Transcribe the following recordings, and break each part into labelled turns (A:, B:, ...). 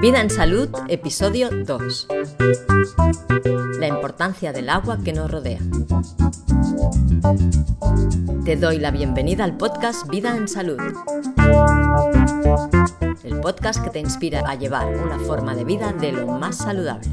A: Vida en Salud, episodio 2. La importancia del agua que nos rodea. Te doy la bienvenida al podcast Vida en Salud. El podcast que te inspira a llevar una forma de vida de lo más saludable.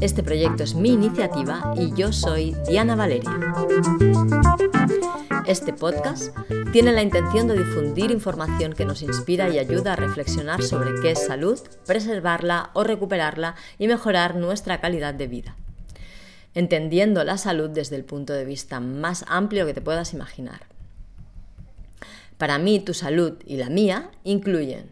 A: Este proyecto es mi iniciativa y yo soy Diana Valeria. Este podcast tiene la intención de difundir información que nos inspira y ayuda a reflexionar sobre qué es salud, preservarla o recuperarla y mejorar nuestra calidad de vida. Entendiendo la salud desde el punto de vista más amplio que te puedas imaginar. Para mí, tu salud y la mía incluyen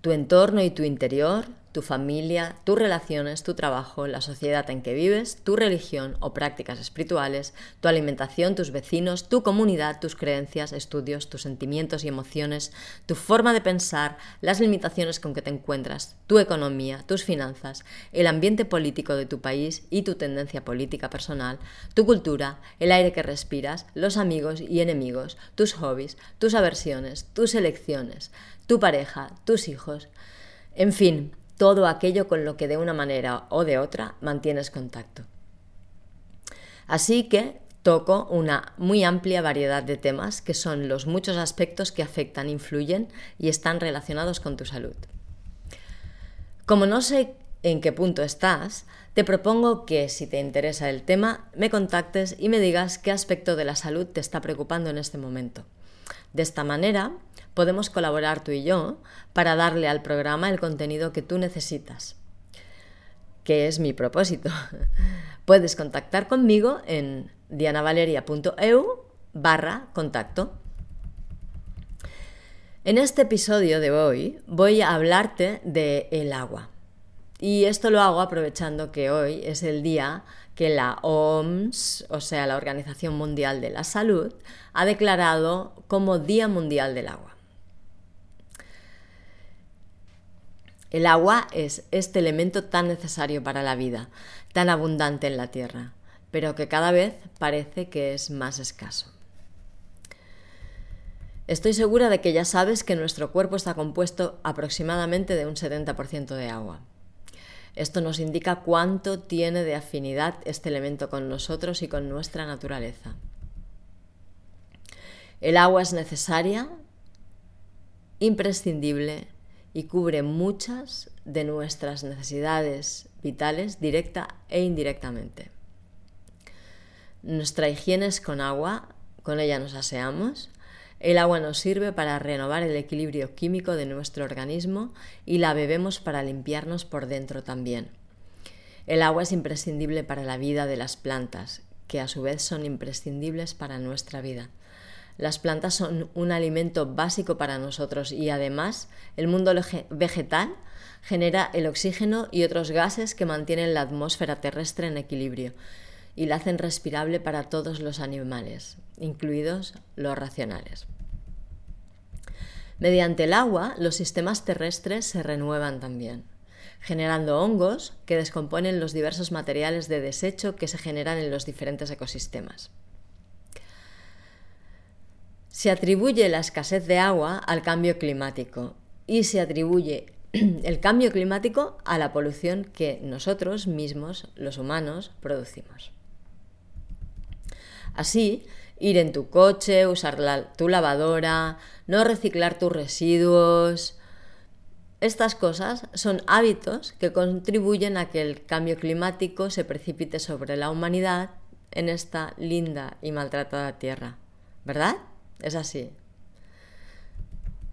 A: tu entorno y tu interior, tu familia, tus relaciones, tu trabajo, la sociedad en que vives, tu religión o prácticas espirituales, tu alimentación, tus vecinos, tu comunidad, tus creencias, estudios, tus sentimientos y emociones, tu forma de pensar, las limitaciones con que te encuentras, tu economía, tus finanzas, el ambiente político de tu país y tu tendencia política personal, tu cultura, el aire que respiras, los amigos y enemigos, tus hobbies, tus aversiones, tus elecciones, tu pareja, tus hijos, en fin, todo aquello con lo que de una manera o de otra mantienes contacto. Así que toco una muy amplia variedad de temas que son los muchos aspectos que afectan, influyen y están relacionados con tu salud. Como no sé en qué punto estás, te propongo que si te interesa el tema, me contactes y me digas qué aspecto de la salud te está preocupando en este momento. De esta manera, podemos colaborar tú y yo para darle al programa el contenido que tú necesitas, que es mi propósito. Puedes contactar conmigo en dianavaleria.eu barra contacto. En este episodio de hoy voy a hablarte de el agua. Y esto lo hago aprovechando que hoy es el día que la OMS, o sea, la Organización Mundial de la Salud, ha declarado como Día Mundial del Agua. El agua es este elemento tan necesario para la vida, tan abundante en la Tierra, pero que cada vez parece que es más escaso. Estoy segura de que ya sabes que nuestro cuerpo está compuesto aproximadamente de un 70% de agua. Esto nos indica cuánto tiene de afinidad este elemento con nosotros y con nuestra naturaleza. El agua es necesaria, imprescindible y cubre muchas de nuestras necesidades vitales directa e indirectamente. Nuestra higiene es con agua, con ella nos aseamos. El agua nos sirve para renovar el equilibrio químico de nuestro organismo y la bebemos para limpiarnos por dentro también. El agua es imprescindible para la vida de las plantas, que a su vez son imprescindibles para nuestra vida. Las plantas son un alimento básico para nosotros y además el mundo vegetal genera el oxígeno y otros gases que mantienen la atmósfera terrestre en equilibrio y la hacen respirable para todos los animales, incluidos los racionales. Mediante el agua, los sistemas terrestres se renuevan también, generando hongos que descomponen los diversos materiales de desecho que se generan en los diferentes ecosistemas. Se atribuye la escasez de agua al cambio climático y se atribuye el cambio climático a la polución que nosotros mismos, los humanos, producimos. Así, ir en tu coche, usar tu lavadora, no reciclar tus residuos. Estas cosas son hábitos que contribuyen a que el cambio climático se precipite sobre la humanidad en esta linda y maltratada tierra. ¿Verdad? ¿Es así?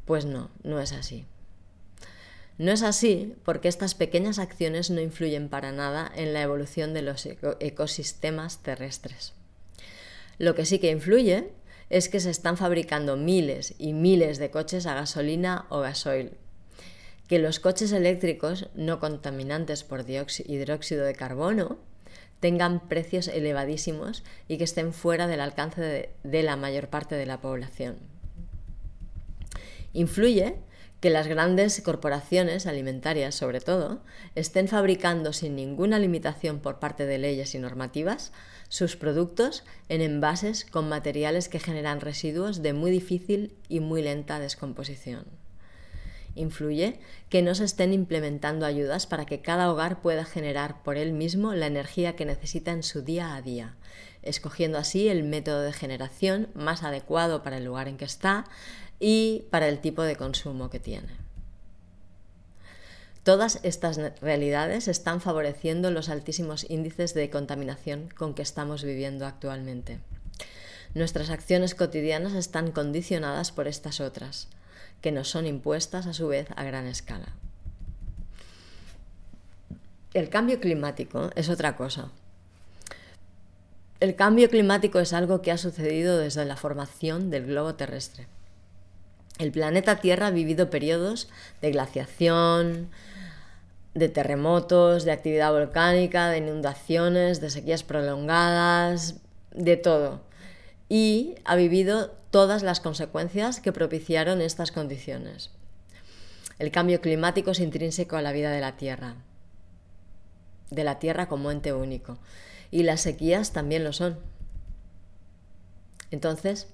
A: Pues no, no es así. No es así porque estas pequeñas acciones no influyen para nada en la evolución de los ecosistemas terrestres. Lo que sí que influye es que se están fabricando miles y miles de coches a gasolina o gasoil, que los coches eléctricos no contaminantes por hidróxido de carbono tengan precios elevadísimos y que estén fuera del alcance de, de la mayor parte de la población. Influye que las grandes corporaciones alimentarias, sobre todo, estén fabricando sin ninguna limitación por parte de leyes y normativas sus productos en envases con materiales que generan residuos de muy difícil y muy lenta descomposición. Influye que no se estén implementando ayudas para que cada hogar pueda generar por él mismo la energía que necesita en su día a día, escogiendo así el método de generación más adecuado para el lugar en que está, y para el tipo de consumo que tiene. Todas estas realidades están favoreciendo los altísimos índices de contaminación con que estamos viviendo actualmente. Nuestras acciones cotidianas están condicionadas por estas otras, que nos son impuestas a su vez a gran escala. El cambio climático es otra cosa. El cambio climático es algo que ha sucedido desde la formación del globo terrestre. El planeta Tierra ha vivido periodos de glaciación, de terremotos, de actividad volcánica, de inundaciones, de sequías prolongadas, de todo. Y ha vivido todas las consecuencias que propiciaron estas condiciones. El cambio climático es intrínseco a la vida de la Tierra, de la Tierra como ente único. Y las sequías también lo son. Entonces,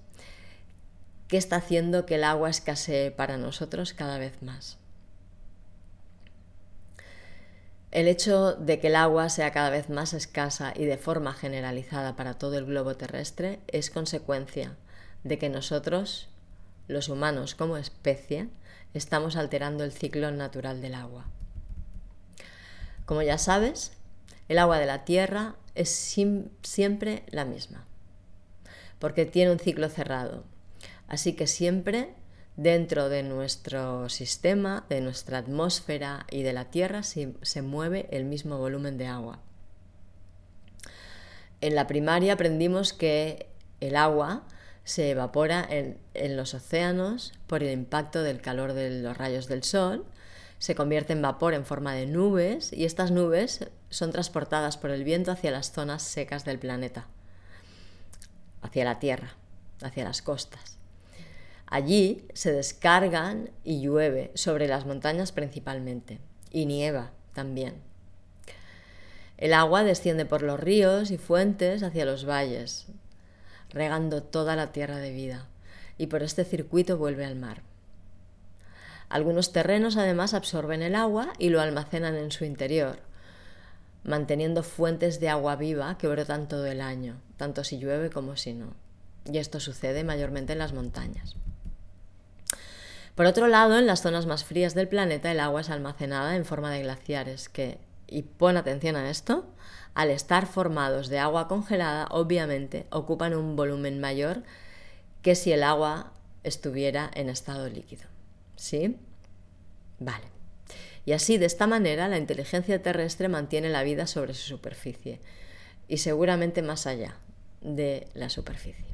A: ¿Qué está haciendo que el agua escasee para nosotros cada vez más. El hecho de que el agua sea cada vez más escasa y de forma generalizada para todo el globo terrestre es consecuencia de que nosotros, los humanos como especie, estamos alterando el ciclo natural del agua. Como ya sabes, el agua de la Tierra es siempre la misma, porque tiene un ciclo cerrado, Así que siempre dentro de nuestro sistema, de nuestra atmósfera y de la Tierra se, mueve el mismo volumen de agua. En la primaria aprendimos que el agua se evapora en, en, los océanos por el impacto del calor de los rayos del sol, se convierte en vapor en forma de nubes y estas nubes son transportadas por el viento hacia las zonas secas del planeta, hacia la Tierra, hacia las costas. Allí se descargan y llueve sobre las montañas principalmente, y nieva también. El agua desciende por los ríos y fuentes hacia los valles, regando toda la tierra de vida, y por este circuito vuelve al mar. Algunos terrenos además absorben el agua y lo almacenan en su interior, manteniendo fuentes de agua viva que brotan todo el año, tanto si llueve como si no. Y esto sucede mayormente en las montañas. Por otro lado, en las zonas más frías del planeta el agua es almacenada en forma de glaciares que, y pon atención a esto, al estar formados de agua congelada, obviamente ocupan un volumen mayor que si el agua estuviera en estado líquido. ¿Sí? Vale. Y así, de esta manera, la inteligencia terrestre mantiene la vida sobre su superficie y seguramente más allá de la superficie.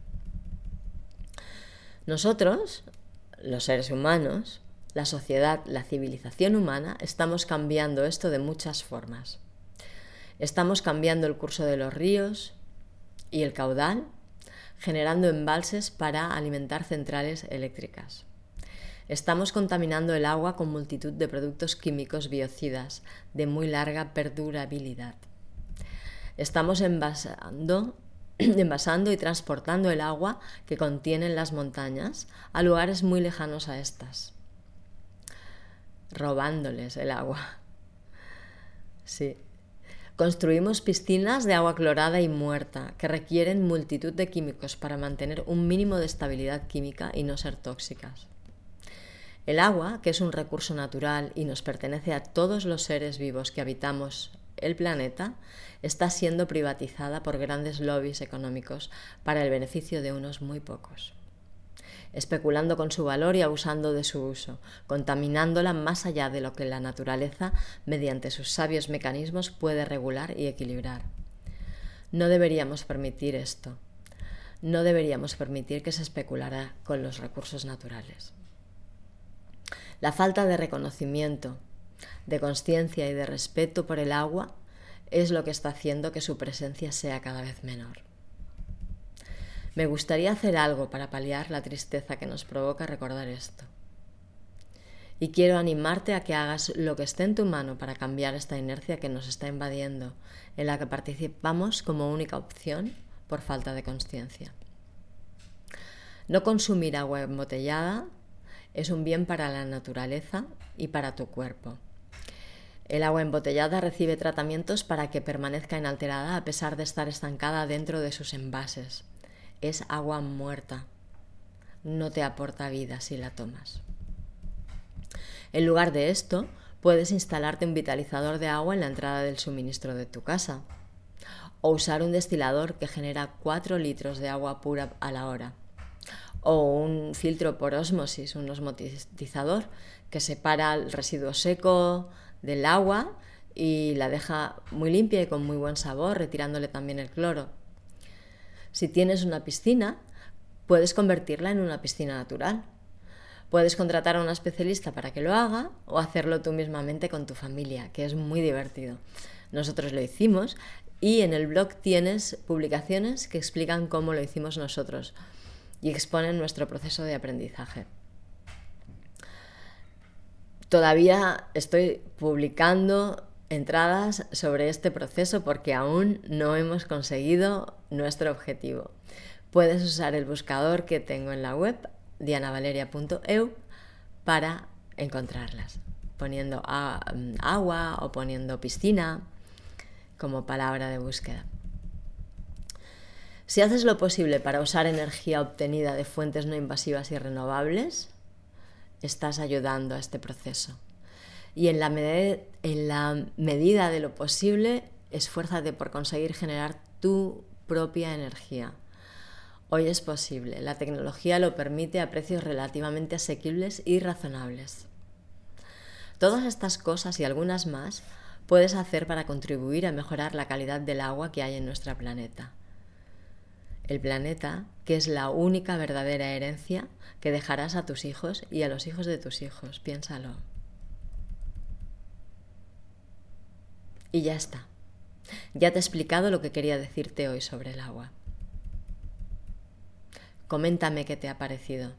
A: Nosotros, los seres humanos, la sociedad, la civilización humana, estamos cambiando esto de muchas formas. Estamos cambiando el curso de los ríos y el caudal, generando embalses para alimentar centrales eléctricas. Estamos contaminando el agua con multitud de productos químicos biocidas de muy larga perdurabilidad. Estamos envasando y transportando el agua que contienen las montañas a lugares muy lejanos a estas, robándoles el agua. Sí. Construimos piscinas de agua clorada y muerta que requieren multitud de químicos para mantener un mínimo de estabilidad química y no ser tóxicas. El agua, que es un recurso natural y nos pertenece a todos los seres vivos que habitamos el planeta está siendo privatizada por grandes lobbies económicos para el beneficio de unos muy pocos, especulando con su valor y abusando de su uso, contaminándola más allá de lo que la naturaleza, mediante sus sabios mecanismos, puede regular y equilibrar. No deberíamos permitir esto. No deberíamos permitir que se especulara con los recursos naturales. La falta de reconocimiento, de conciencia y de respeto por el agua es lo que está haciendo que su presencia sea cada vez menor. Me gustaría hacer algo para paliar la tristeza que nos provoca recordar esto. Y quiero animarte a que hagas lo que esté en tu mano para cambiar esta inercia que nos está invadiendo, en la que participamos como única opción por falta de conciencia. No consumir agua embotellada es un bien para la naturaleza y para tu cuerpo. El agua embotellada recibe tratamientos para que permanezca inalterada a pesar de estar estancada dentro de sus envases. Es agua muerta. No te aporta vida si la tomas. En lugar de esto, puedes instalarte un vitalizador de agua en la entrada del suministro de tu casa o usar un destilador que genera 4 litros de agua pura a la hora o un filtro por osmosis, un osmotizador que separa el residuo seco del agua y la deja muy limpia y con muy buen sabor, retirándole también el cloro. Si tienes una piscina, puedes convertirla en una piscina natural. Puedes contratar a una especialista para que lo haga o hacerlo tú mismamente con tu familia, que es muy divertido. Nosotros lo hicimos y en el blog tienes publicaciones que explican cómo lo hicimos nosotros y exponen nuestro proceso de aprendizaje. Todavía estoy publicando entradas sobre este proceso porque aún no hemos conseguido nuestro objetivo. Puedes usar el buscador que tengo en la web dianavaleria.eu para encontrarlas, poniendo agua o poniendo piscina como palabra de búsqueda. Si haces lo posible para usar energía obtenida de fuentes no invasivas y renovables, estás ayudando a este proceso. Y en la, en la medida de lo posible, esfuérzate por conseguir generar tu propia energía. Hoy es posible, la tecnología lo permite a precios relativamente asequibles y razonables. Todas estas cosas y algunas más puedes hacer para contribuir a mejorar la calidad del agua que hay en nuestro planeta el planeta, que es la única verdadera herencia que dejarás a tus hijos y a los hijos de tus hijos. Piénsalo. Y ya está. Ya te he explicado lo que quería decirte hoy sobre el agua. Coméntame qué te ha parecido.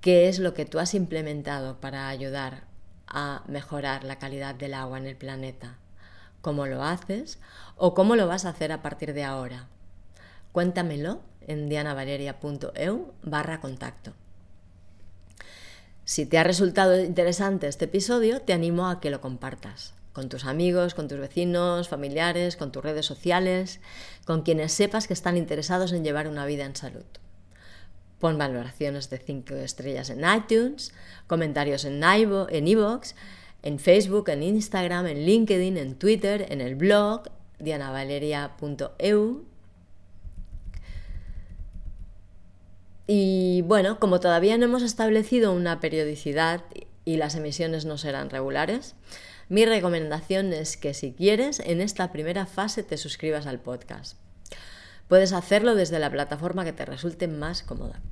A: ¿Qué es lo que tú has implementado para ayudar a mejorar la calidad del agua en el planeta? ¿Cómo lo haces o cómo lo vas a hacer a partir de ahora? Cuéntamelo en dianavaleria.eu barra contacto. Si te ha resultado interesante este episodio, te animo a que lo compartas con tus amigos, con tus vecinos, familiares, con tus redes sociales, con quienes sepas que están interesados en llevar una vida en salud. Pon valoraciones de 5 estrellas en iTunes, comentarios en iVoox, en Facebook, en Instagram, en LinkedIn, en Twitter, en el blog dianavaleria.eu Y bueno, como todavía no hemos establecido una periodicidad y las emisiones no serán regulares, mi recomendación es que si quieres, en esta primera fase te suscribas al podcast. Puedes hacerlo desde la plataforma que te resulte más cómoda.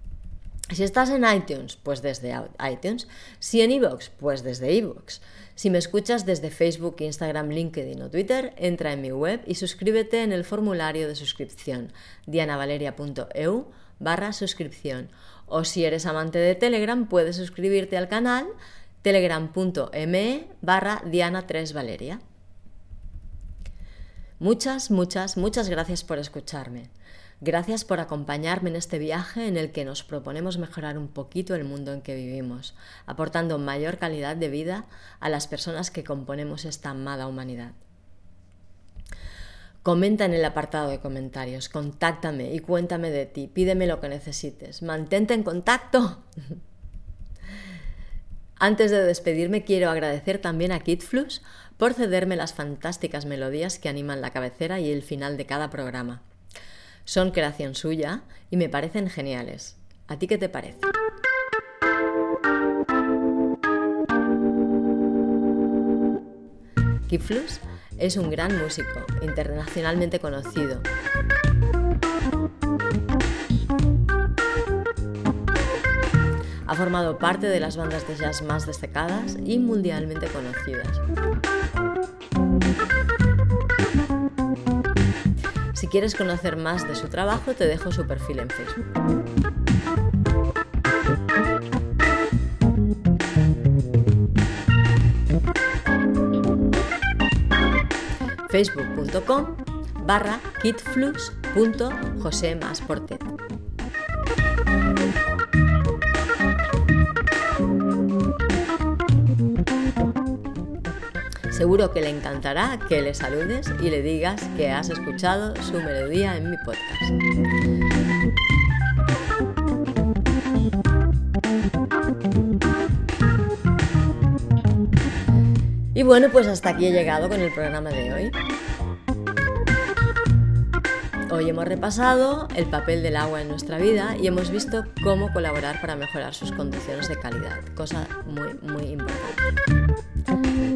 A: Si estás en iTunes, pues desde iTunes. Si en iVoox, pues desde iVoox. Si me escuchas desde Facebook, Instagram, LinkedIn o Twitter, entra en mi web y suscríbete en el formulario de suscripción dianavaleria.eu barra suscripción. O si eres amante de Telegram, puedes suscribirte al canal telegram.me barra Diana3Valeria. Muchas, muchas, muchas gracias por escucharme. Gracias por acompañarme en este viaje en el que nos proponemos mejorar un poquito el mundo en que vivimos, aportando mayor calidad de vida a las personas que componemos esta amada humanidad. Comenta en el apartado de comentarios, contáctame y cuéntame de ti, pídeme lo que necesites, mantente en contacto. Antes de despedirme quiero agradecer también a KidFlux por cederme las fantásticas melodías que animan la cabecera y el final de cada programa. Son creación suya y me parecen geniales. ¿A ti qué te parece? KidFlux es un gran músico, internacionalmente conocido. Ha formado parte de las bandas de jazz más destacadas y mundialmente conocidas. Si quieres conocer más de su trabajo, te dejo su perfil en Facebook. facebook.com barra. Seguro que le encantará que le saludes y le digas que has escuchado su melodía en mi podcast. Y bueno, pues hasta aquí he llegado con el programa de hoy. Hoy hemos repasado el papel del agua en nuestra vida y hemos visto cómo colaborar para mejorar sus condiciones de calidad, cosa muy, muy importante.